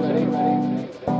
Begin your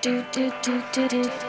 Do do do do do.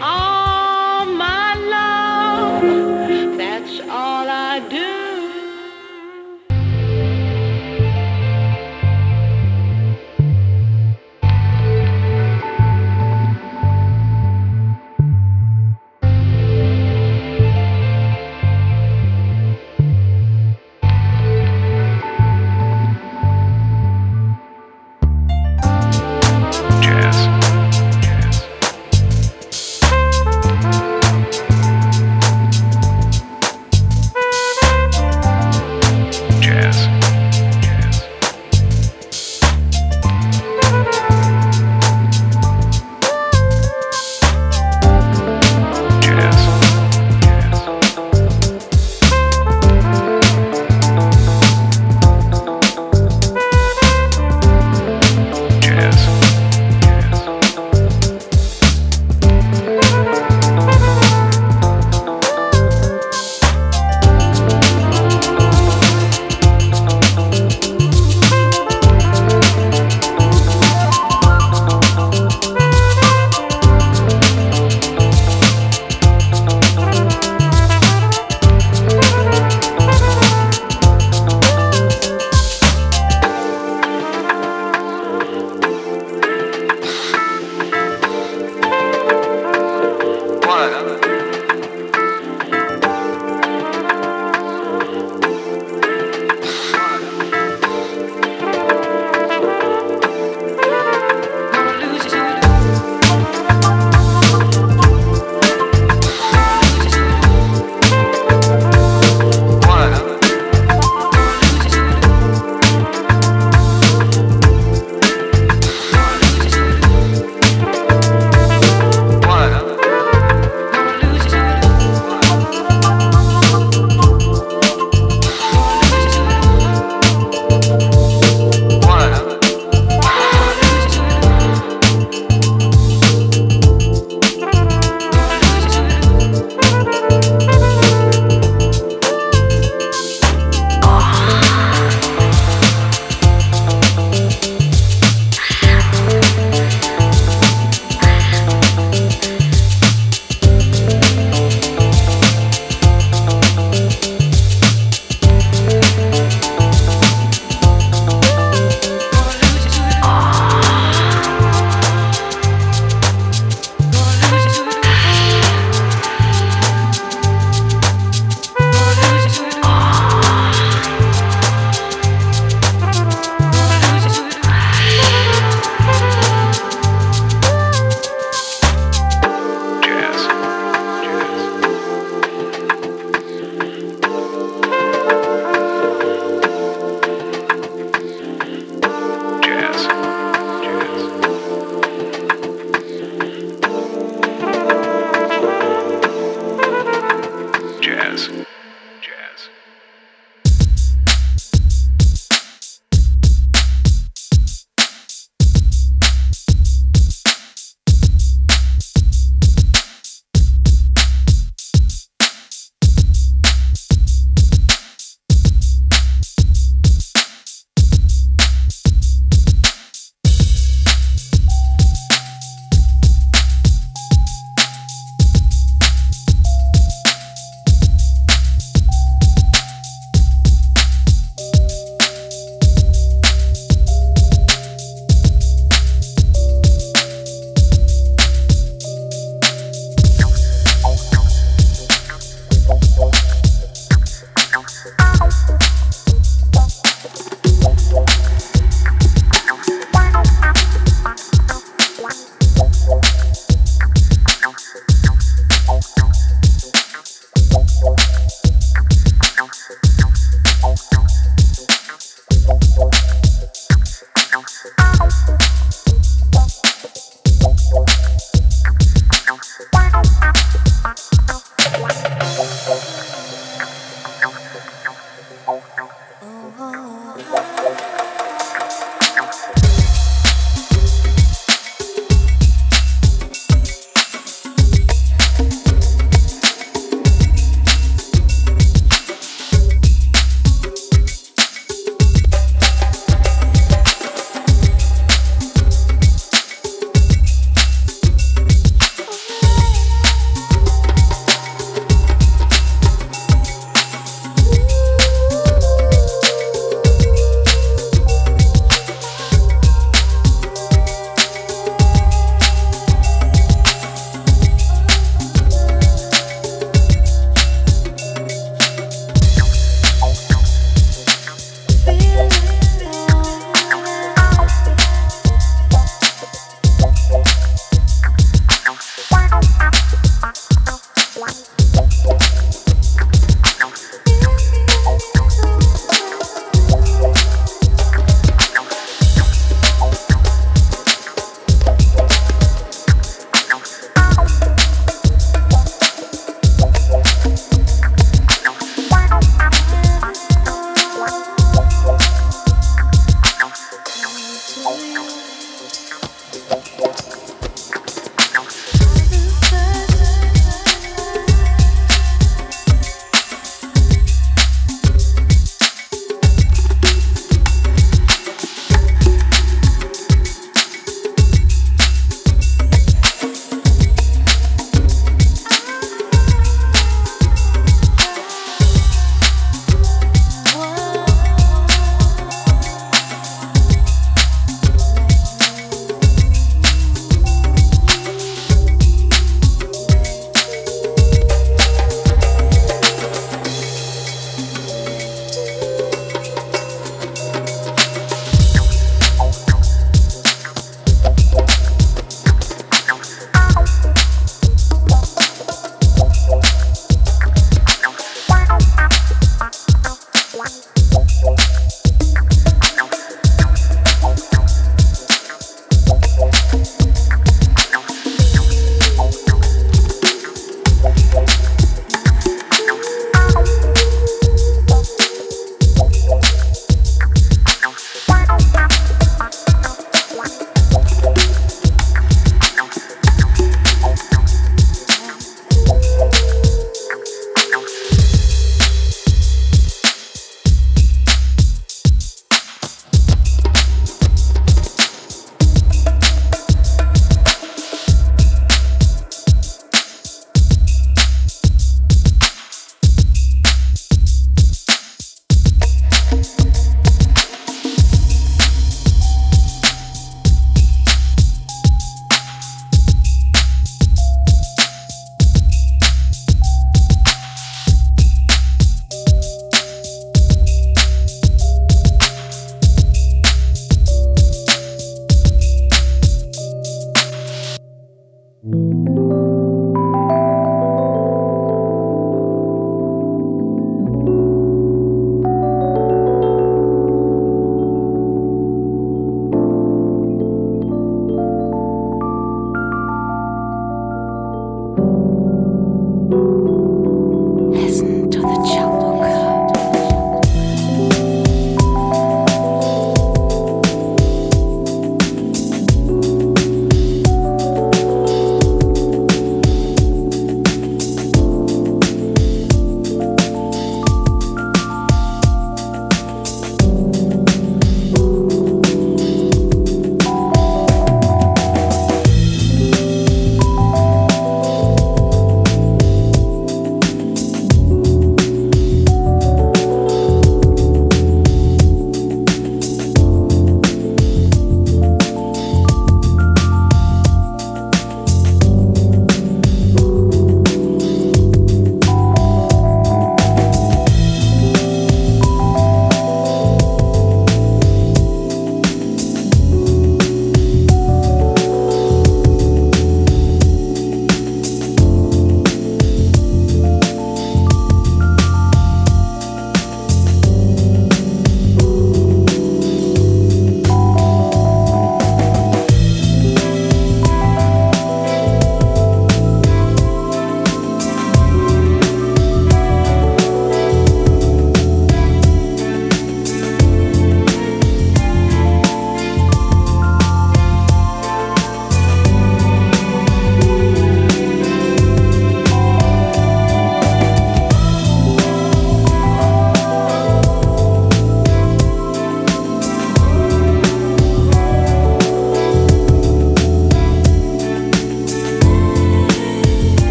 all oh, my love.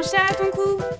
Penche à ton cou,